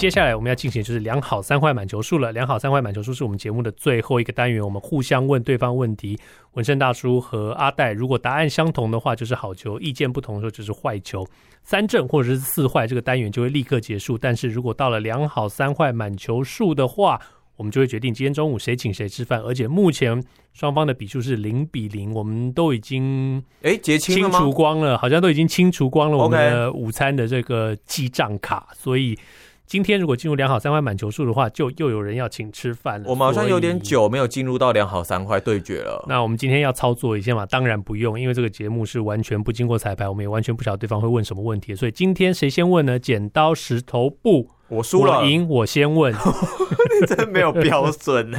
接下来我们要进行就是两好三坏满球数了。两好三坏满球数是我们节目的最后一个单元，我们互相问对方问题。文胜大叔和阿戴，如果答案相同的话就是好球，意见不同的时候就是坏球。三正或者是四坏，这个单元就会立刻结束。但是如果到了两好三坏满球数的话，我们就会决定今天中午谁请谁吃饭。而且目前双方的比数是零比零，我们都已经哎结清清除光了，好像都已经清除光了我们的午餐的这个记账卡，所以。今天如果进入良好三坏满球数的话，就又有人要请吃饭了。我们好像有点久没有进入到良好三坏对决了。那我们今天要操作一下嘛？当然不用，因为这个节目是完全不经过彩排，我们也完全不晓得对方会问什么问题。所以今天谁先问呢？剪刀石头布。我输了，我赢，我先问。你真没有标准呢？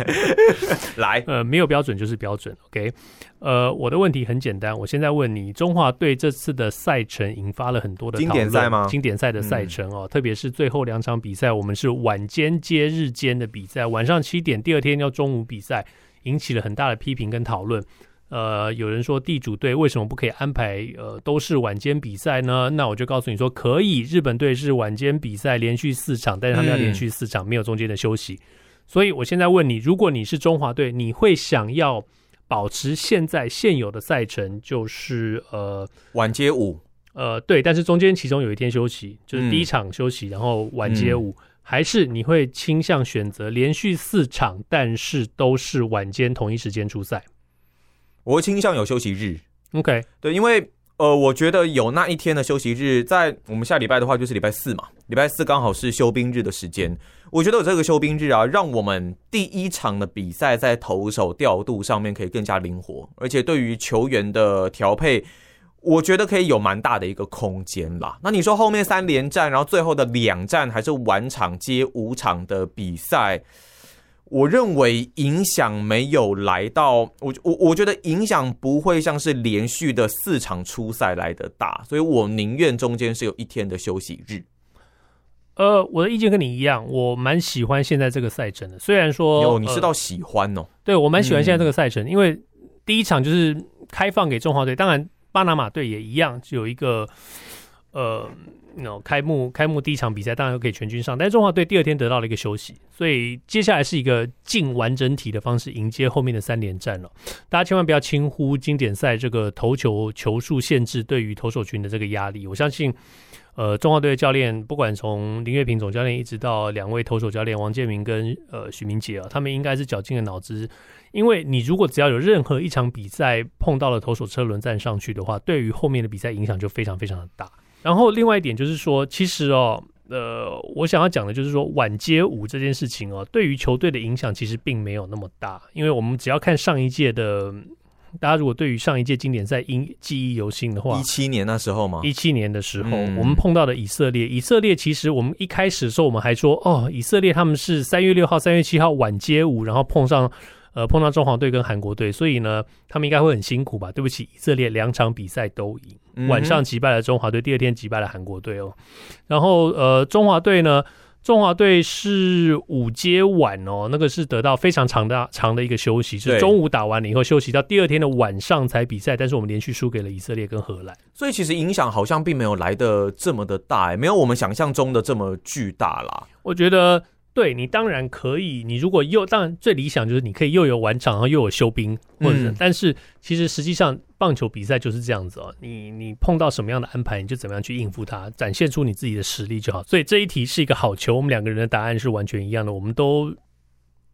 来，呃，没有标准就是标准。OK，呃，我的问题很简单，我现在问你，中华队这次的赛程引发了很多的讨论。经典赛吗？经典赛的赛程哦，嗯、特别是最后两场比赛，我们是晚间接日间的比赛，晚上七点，第二天要中午比赛，引起了很大的批评跟讨论。呃，有人说地主队为什么不可以安排呃都是晚间比赛呢？那我就告诉你说可以。日本队是晚间比赛，连续四场，但是他们要连续四场，嗯、没有中间的休息。所以我现在问你，如果你是中华队，你会想要保持现在现有的赛程，就是呃晚接五，呃对，但是中间其中有一天休息，就是第一场休息，嗯、然后晚接五，嗯、还是你会倾向选择连续四场，但是都是晚间同一时间出赛？我会倾向有休息日，OK，对，因为呃，我觉得有那一天的休息日，在我们下礼拜的话就是礼拜四嘛，礼拜四刚好是休兵日的时间。我觉得有这个休兵日啊，让我们第一场的比赛在投手调度上面可以更加灵活，而且对于球员的调配，我觉得可以有蛮大的一个空间啦。那你说后面三连战，然后最后的两战还是晚场接五场的比赛？我认为影响没有来到我我我觉得影响不会像是连续的四场初赛来的大，所以我宁愿中间是有一天的休息日。呃，我的意见跟你一样，我蛮喜欢现在这个赛程的。虽然说，有你是到喜欢哦，呃、对我蛮喜欢现在这个赛程，嗯、因为第一场就是开放给中华队，当然巴拿马队也一样，就有一个呃。那开幕开幕第一场比赛当然可以全军上，但是中华队第二天得到了一个休息，所以接下来是一个近完整体的方式迎接后面的三连战了。大家千万不要轻忽经典赛这个投球球数限制对于投手群的这个压力。我相信，呃，中华队的教练不管从林月平总教练一直到两位投手教练王建民跟呃许明杰啊，他们应该是绞尽了脑汁，因为你如果只要有任何一场比赛碰到了投手车轮战上去的话，对于后面的比赛影响就非常非常的大。然后另外一点就是说，其实哦，呃，我想要讲的就是说，晚街舞这件事情哦，对于球队的影响其实并没有那么大，因为我们只要看上一届的，大家如果对于上一届经典赛因记忆犹新的话，一七年那时候吗？一七年的时候，嗯、我们碰到的以色列，以色列其实我们一开始的时候，我们还说，哦，以色列他们是三月六号、三月七号晚街舞，然后碰上。呃，碰到中华队跟韩国队，所以呢，他们应该会很辛苦吧？对不起，以色列两场比赛都赢，嗯、晚上击败了中华队，第二天击败了韩国队哦。然后呃，中华队呢，中华队是午接晚哦，那个是得到非常长的长的一个休息，是中午打完了以后休息到第二天的晚上才比赛，但是我们连续输给了以色列跟荷兰，所以其实影响好像并没有来的这么的大，没有我们想象中的这么巨大啦。我觉得。对，你当然可以，你如果又当然最理想就是你可以又有完场，然后又有休兵，或者是，嗯、但是其实实际上棒球比赛就是这样子哦，你你碰到什么样的安排，你就怎么样去应付它，展现出你自己的实力就好。所以这一题是一个好球，我们两个人的答案是完全一样的，我们都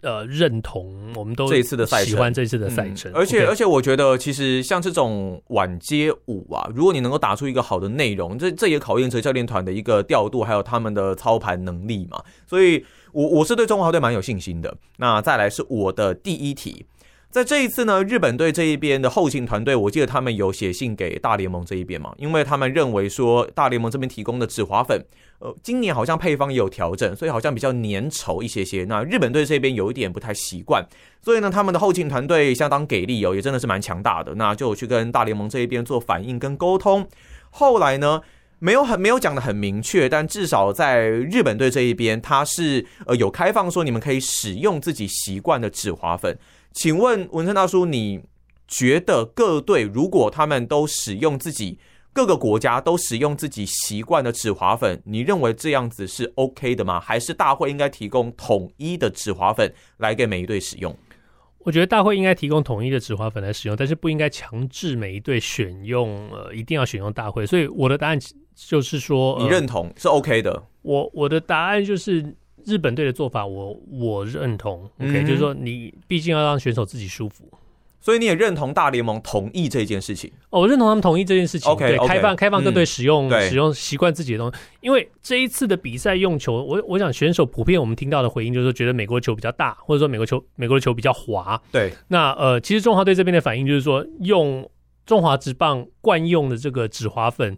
呃认同，我们都这一次的赛喜欢这次的赛程，而且而且我觉得其实像这种晚街舞啊，如果你能够打出一个好的内容，这这也考验着教练团的一个调度，还有他们的操盘能力嘛，所以。我我是对中华队蛮有信心的。那再来是我的第一题，在这一次呢，日本队这一边的后勤团队，我记得他们有写信给大联盟这一边嘛，因为他们认为说大联盟这边提供的止滑粉，呃，今年好像配方也有调整，所以好像比较粘稠一些些。那日本队这边有一点不太习惯，所以呢，他们的后勤团队相当给力哦，也真的是蛮强大的。那就去跟大联盟这一边做反应跟沟通。后来呢，没有很没有讲的很明确，但至少在日本队这一边，他是呃有开放说你们可以使用自己习惯的止滑粉。请问文森大叔，你觉得各队如果他们都使用自己各个国家都使用自己习惯的止滑粉，你认为这样子是 OK 的吗？还是大会应该提供统一的止滑粉来给每一队使用？我觉得大会应该提供统一的止滑粉来使用，但是不应该强制每一队选用，呃，一定要选用大会。所以我的答案就是说，呃，你认同是 OK 的。我我的答案就是。日本队的做法我，我我认同。OK，、嗯、就是说，你毕竟要让选手自己舒服，所以你也认同大联盟同意这件事情。哦，我认同他们同意这件事情。OK，, okay 开放开放各队使用、嗯、使用习惯自己的东西。因为这一次的比赛用球，我我想选手普遍我们听到的回应就是说，觉得美国球比较大，或者说美国球美国的球比较滑。对，那呃，其实中华队这边的反应就是说，用中华职棒惯用的这个止滑粉，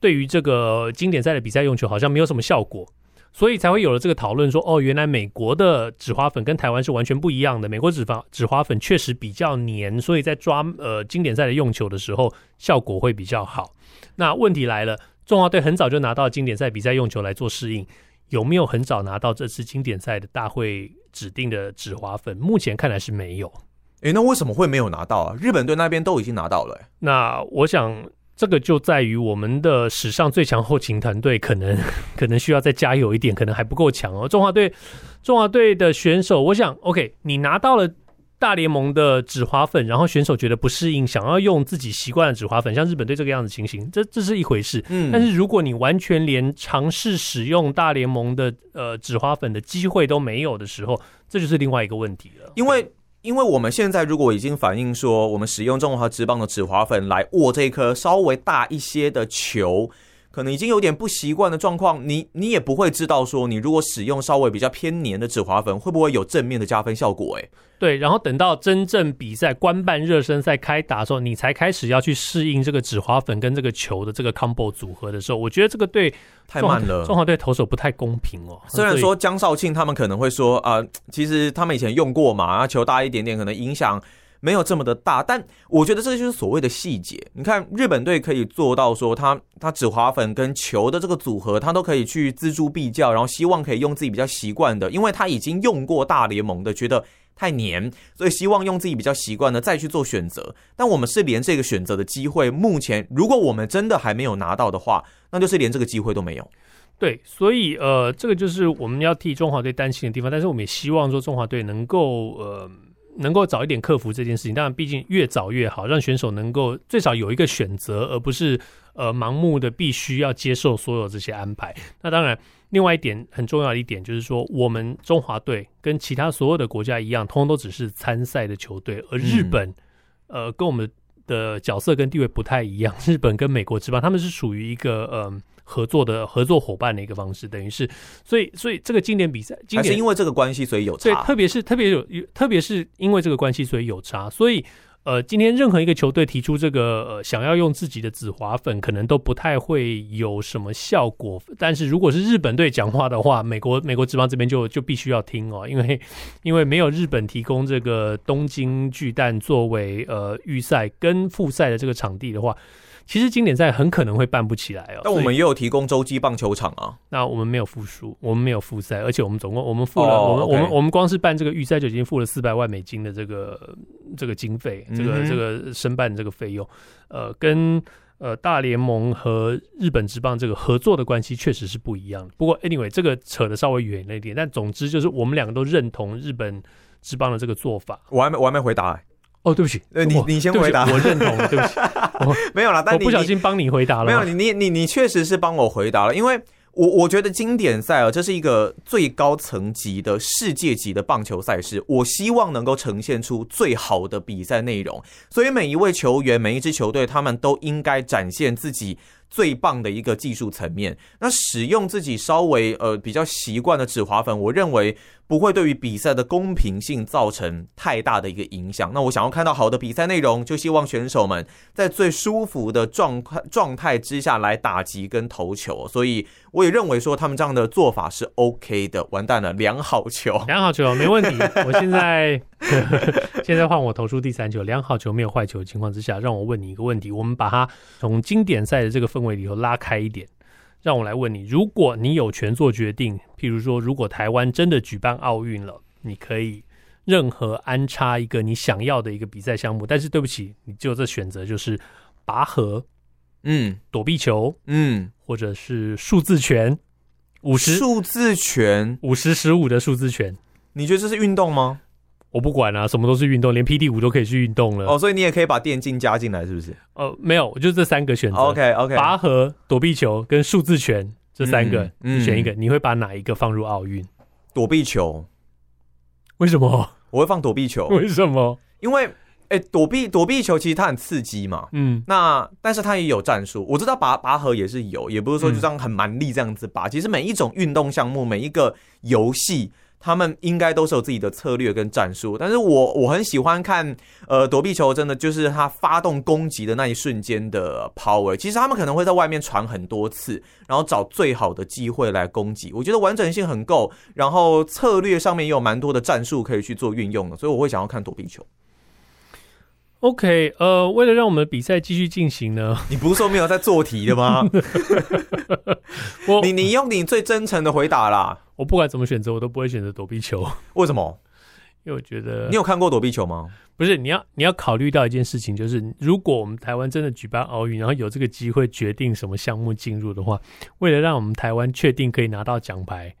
对于这个经典赛的比赛用球好像没有什么效果。所以才会有了这个讨论，说哦，原来美国的纸花粉跟台湾是完全不一样的。美国纸花纸花粉确实比较黏，所以在抓呃经典赛的用球的时候效果会比较好。那问题来了，中华队很早就拿到经典赛比赛用球来做适应，有没有很早拿到这次经典赛的大会指定的纸花粉？目前看来是没有。诶，那为什么会没有拿到啊？日本队那边都已经拿到了诶。那我想。这个就在于我们的史上最强后勤团队可能 可能需要再加油一点，可能还不够强哦。中华队中华队的选手，我想，OK，你拿到了大联盟的止滑粉，然后选手觉得不适应，想要用自己习惯的止滑粉，像日本队这个样子情形，这这是一回事。嗯，但是如果你完全连尝试使用大联盟的呃止滑粉的机会都没有的时候，这就是另外一个问题了。因为因为我们现在如果已经反映说，我们使用中华职棒的纸滑粉来握这一颗稍微大一些的球，可能已经有点不习惯的状况，你你也不会知道说，你如果使用稍微比较偏黏的止滑粉，会不会有正面的加分效果？诶。对，然后等到真正比赛官办热身赛开打的时候，你才开始要去适应这个止滑粉跟这个球的这个 combo 组合的时候，我觉得这个对太慢了，中华队投手不太公平哦。虽然说江少庆他们可能会说啊、呃，其实他们以前用过嘛，啊球大一点点，可能影响没有这么的大，但我觉得这就是所谓的细节。你看日本队可以做到说他，他他止滑粉跟球的这个组合，他都可以去锱铢必较，然后希望可以用自己比较习惯的，因为他已经用过大联盟的，觉得。太黏，所以希望用自己比较习惯的再去做选择。但我们是连这个选择的机会，目前如果我们真的还没有拿到的话，那就是连这个机会都没有。对，所以呃，这个就是我们要替中华队担心的地方。但是我们也希望说中华队能够呃。能够早一点克服这件事情，当然，毕竟越早越好，让选手能够最少有一个选择，而不是呃盲目的必须要接受所有这些安排。那当然，另外一点很重要的一点就是说，我们中华队跟其他所有的国家一样，通通都只是参赛的球队，而日本，嗯、呃，跟我们的角色跟地位不太一样。日本跟美国之棒，他们是属于一个呃。合作的合作伙伴的一个方式，等于是，所以所以这个经典比赛，经典还是因为这个关系，所以有差。对，特别是特别有，特别是因为这个关系，所以有差。所以，呃，今天任何一个球队提出这个呃想要用自己的紫华粉，可能都不太会有什么效果。但是如果是日本队讲话的话，美国美国职棒这边就就必须要听哦，因为因为没有日本提供这个东京巨蛋作为呃预赛跟复赛的这个场地的话。其实经典赛很可能会办不起来哦。但我们也有提供洲际棒球场啊。那我们没有复数，我们没有复赛，而且我们总共我们付了，我们我们我们光是办这个预赛就已经付了四百万美金的这个这个经费，这个这个申办这个费用。呃，跟呃大联盟和日本职棒这个合作的关系确实是不一样。不过 anyway，这个扯的稍微远了一点。但总之就是我们两个都认同日本职棒的这个做法。我还没我还没回答。哦，对不起，呃，你你先回答，我认同，对不起，我没有啦，但你我不小心帮你回答了，没有，你你你你确实是帮我回答了，因为我我觉得经典赛啊，这是一个最高层级的世界级的棒球赛事，我希望能够呈现出最好的比赛内容，所以每一位球员，每一支球队，他们都应该展现自己最棒的一个技术层面。那使用自己稍微呃比较习惯的止滑粉，我认为不会对于比赛的公平性造成太大的一个影响。那我想要看到好的比赛内容，就希望选手们在最舒服的状态状态之下来打击跟投球。所以我也认为说他们这样的做法是 OK 的。完蛋了，两好球，两好球没问题。我现在 现在换我投出第三球，良好球没有坏球的情况之下，让我问你一个问题，我们把它从经典赛的这个氛围里头拉开一点。让我来问你：如果你有权做决定，譬如说，如果台湾真的举办奥运了，你可以任何安插一个你想要的一个比赛项目，但是对不起，你只有这选择，就是拔河，嗯，躲避球，嗯，或者是数字拳，五十数字拳，五十十五的数字拳，你觉得这是运动吗？我不管啊，什么都是运动，连 PD 五都可以去运动了。哦，所以你也可以把电竞加进来，是不是？呃，没有，就这三个选择。OK OK，拔河、躲避球跟数字拳这三个，嗯，你选一个，你会把哪一个放入奥运？躲避球。为什么？我会放躲避球。为什么？因为，哎，躲避躲避球其实它很刺激嘛。嗯。那但是它也有战术，我知道拔拔河也是有，也不是说就这样很蛮力这样子拔。嗯，其实每一种运动项目，每一个游戏。他们应该都是有自己的策略跟战术，但是我我很喜欢看，呃，躲避球真的就是他发动攻击的那一瞬间的 power。其实他们可能会在外面传很多次，然后找最好的机会来攻击。我觉得完整性很够，然后策略上面也有蛮多的战术可以去做运用的，所以我会想要看躲避球。OK，呃，为了让我们比赛继续进行呢，你不是说没有在做题的吗？我你你用你最真诚的回答啦。我不管怎么选择，我都不会选择躲避球。为什么？因为我觉得你有看过躲避球吗？不是，你要你要考虑到一件事情，就是如果我们台湾真的举办奥运，然后有这个机会决定什么项目进入的话，为了让我们台湾确定可以拿到奖牌。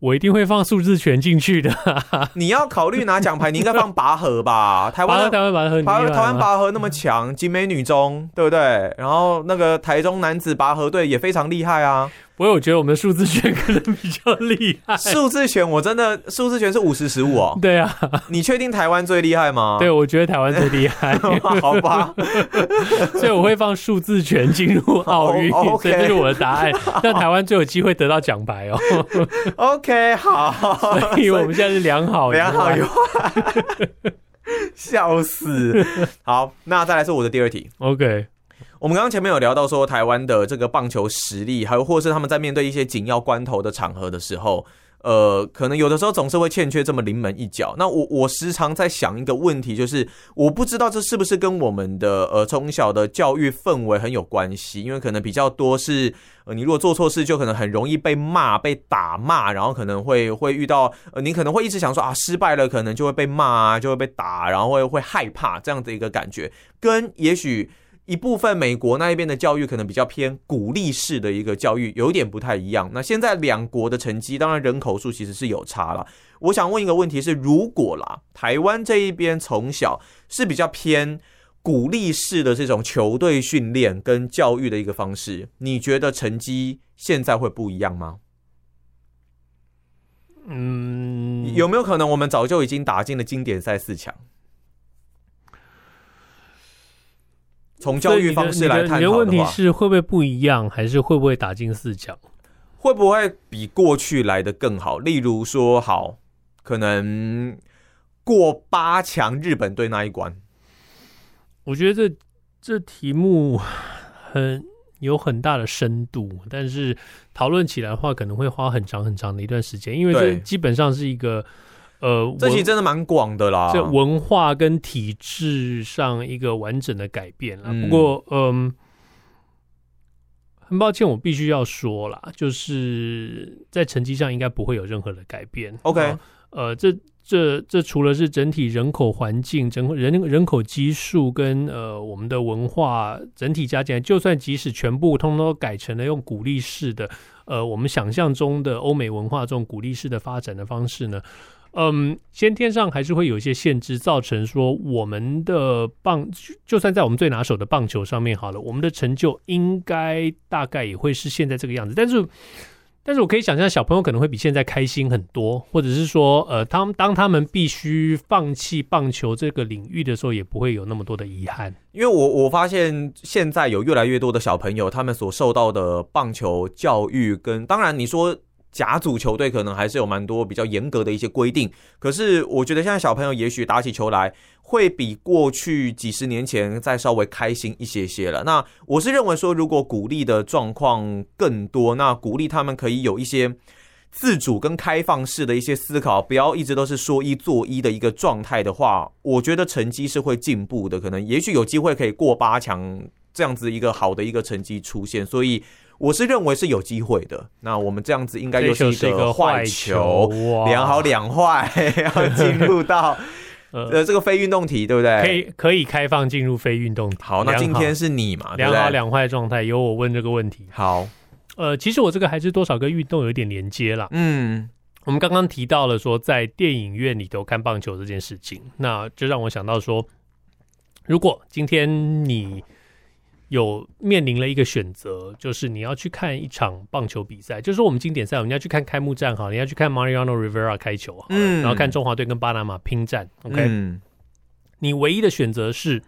我一定会放数字拳进去的。你要考虑拿奖牌，你应该放拔河吧？台湾台湾拔河，台湾拔河那么强，景美女中对不对？然后那个台中男子拔河队也非常厉害啊。不过我觉得我们的数字拳可能比较厉害。数字拳我真的数字拳是五十十五哦。对啊，你确定台湾最厉害吗？对，我觉得台湾最厉害。好吧，所以我会放数字拳进入奥运，oh, okay. 所以这是我的答案。让台湾最有机会得到奖牌哦。OK，好，所以我们现在是良好良好一坏，笑死。好，那再来是我的第二题。OK。我们刚刚前面有聊到说，台湾的这个棒球实力，还有或是他们在面对一些紧要关头的场合的时候，呃，可能有的时候总是会欠缺这么临门一脚。那我我时常在想一个问题，就是我不知道这是不是跟我们的呃从小的教育氛围很有关系，因为可能比较多是呃你如果做错事，就可能很容易被骂、被打骂，然后可能会会遇到呃你可能会一直想说啊失败了，可能就会被骂啊，就会被打，然后会会害怕这样的一个感觉，跟也许。一部分美国那一边的教育可能比较偏鼓励式的一个教育，有点不太一样。那现在两国的成绩，当然人口数其实是有差了。我想问一个问题是：如果啦，台湾这一边从小是比较偏鼓励式的这种球队训练跟教育的一个方式，你觉得成绩现在会不一样吗？嗯，有没有可能我们早就已经打进了经典赛四强？从教育方式来探讨的话，你的问题是会不会不一样，还是会不会打进四强？会不会比过去来的更好？例如说，好，可能过八强日本队那一关。我觉得这这题目很有很大的深度，但是讨论起来的话，可能会花很长很长的一段时间，因为这基本上是一个。呃，这题真的蛮广的啦，这文化跟体制上一个完整的改变了。嗯、不过，嗯，很抱歉，我必须要说啦，就是在成绩上应该不会有任何的改变。OK，啊、呃，这这这除了是整体人口环境、整人人口基数跟呃我们的文化整体加起来，就算即使全部通通都改成了用鼓励式的，呃，我们想象中的欧美文化这种鼓励式的发展的方式呢。嗯，先天上还是会有一些限制，造成说我们的棒，就算在我们最拿手的棒球上面好了，我们的成就应该大概也会是现在这个样子。但是，但是我可以想象，小朋友可能会比现在开心很多，或者是说，呃，他们当他们必须放弃棒球这个领域的时候，也不会有那么多的遗憾。因为我我发现现在有越来越多的小朋友，他们所受到的棒球教育跟，当然你说。甲组球队可能还是有蛮多比较严格的一些规定，可是我觉得现在小朋友也许打起球来会比过去几十年前再稍微开心一些些了。那我是认为说，如果鼓励的状况更多，那鼓励他们可以有一些自主跟开放式的一些思考，不要一直都是说一做一的一个状态的话，我觉得成绩是会进步的。可能也许有机会可以过八强这样子一个好的一个成绩出现，所以。我是认为是有机会的。那我们这样子应该又是一个坏球，两好两坏，要进入到 呃这个非运动题，对不对？可以可以开放进入非运动题。好，那今天是你嘛？两好两坏状态，由我问这个问题。好，呃，其实我这个还是多少跟运动有一点连接啦。嗯，我们刚刚提到了说在电影院里头看棒球这件事情，那就让我想到说，如果今天你。有面临了一个选择，就是你要去看一场棒球比赛，就是说我们经典赛，我们要去看开幕战哈，你要去看 Mariano Rivera 开球，嗯，然后看中华队跟巴拿马拼战，OK，嗯，你唯一的选择是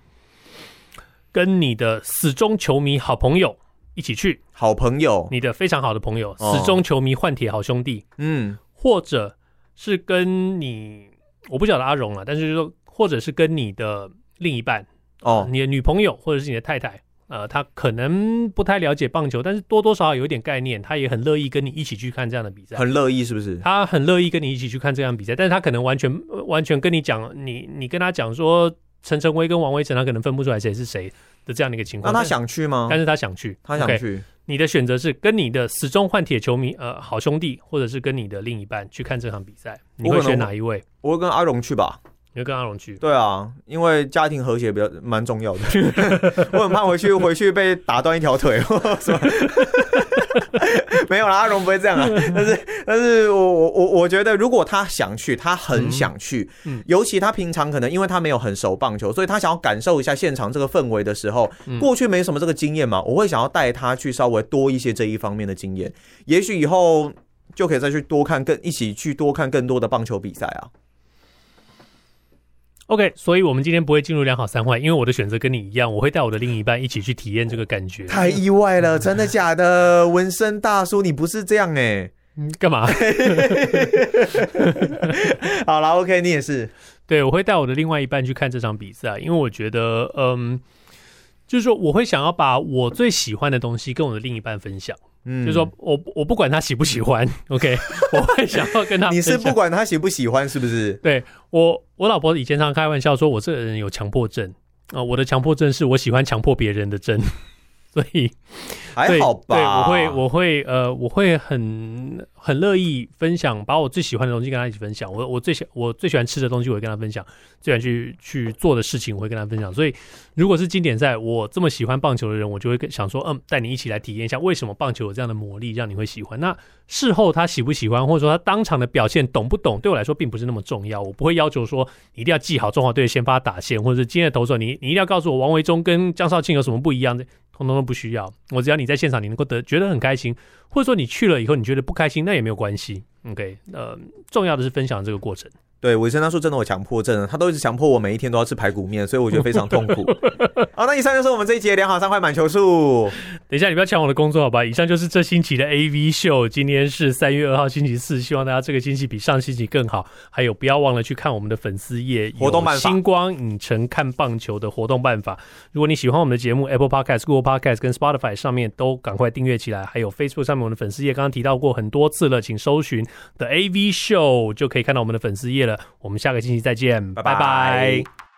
跟你的死忠球迷好朋友一起去，好朋友，你的非常好的朋友，死忠球迷换铁好兄弟，嗯，或者是跟你，我不晓得阿荣了，但是就是说，或者是跟你的另一半哦，你的女朋友或者是你的太太。呃，他可能不太了解棒球，但是多多少少有一点概念，他也很乐意跟你一起去看这样的比赛。很乐意是不是？他很乐意跟你一起去看这样的比赛，但是他可能完全完全跟你讲，你你跟他讲说陈晨威跟王威晨，他可能分不出来谁是谁的这样的一个情况。那他想去吗？但是他想去，他想去。Okay, 你的选择是跟你的死忠换铁球迷，呃，好兄弟，或者是跟你的另一半去看这场比赛，你会选哪一位？我会跟阿荣去吧。你会跟阿龙去？对啊，因为家庭和谐比较蛮重要的。我很怕回去 回去被打断一条腿，是吧？没有啦，阿龙不会这样啊。但是，但是我我我我觉得，如果他想去，他很想去，嗯，嗯，尤其他平常可能因为他没有很熟棒球，所以他想要感受一下现场这个氛围的时候，过去没什么这个经验嘛，我会想要带他去稍微多一些这一方面的经验，也许以后就可以再去多看更一起去多看更多的棒球比赛啊。OK，所以我们今天不会进入两好三坏，因为我的选择跟你一样，我会带我的另一半一起去体验这个感觉。太意外了，真的假的？纹身大叔，你不是这样哎、欸？干嘛？好了，OK，你也是。对，我会带我的另外一半去看这场比赛，因为我觉得，嗯，就是说，我会想要把我最喜欢的东西跟我的另一半分享。嗯，就是说我我不管他喜不喜欢，OK，我会想要跟他。你是不管他喜不喜欢，是不是？对我，我老婆以前常开玩笑说，我这个人有强迫症啊、呃，我的强迫症是我喜欢强迫别人的症。所以还好吧，对，我会我会呃，我会很很乐意分享，把我最喜欢的东西跟他一起分享。我我最喜我最喜欢吃的东西，我会跟他分享；最喜欢去去做的事情，我会跟他分享。所以，如果是经典赛，我这么喜欢棒球的人，我就会想说，嗯，带你一起来体验一下，为什么棒球有这样的魔力，让你会喜欢。那事后他喜不喜欢，或者说他当场的表现懂不懂，对我来说并不是那么重要。我不会要求说你一定要记好中华队的先发打线，或者是今天的投手，你你一定要告诉我王维忠跟江少庆有什么不一样的。通通都不需要，我只要你在现场，你能够得觉得很开心，或者说你去了以后你觉得不开心，那也没有关系。OK，呃，重要的是分享这个过程。对，伟生他说真的有强迫症，他都一直强迫我每一天都要吃排骨面，所以我觉得非常痛苦。好，那以上就是我们这一集的两好三坏满球数。等一下，你不要抢我的工作好吧？以上就是这星期的 AV 秀。今天是三月二号星期四，希望大家这个星期比上星期更好。还有，不要忘了去看我们的粉丝页活动办法，星光影城看棒球的活动办法。如果你喜欢我们的节目，Apple Podcast、Google Podcast 跟 Spotify 上面都赶快订阅起来。还有 Facebook 上面我们的粉丝页，刚刚提到过很多次了，请搜寻 The AV Show 就可以看到我们的粉丝页了。我们下个星期再见，拜拜。拜拜。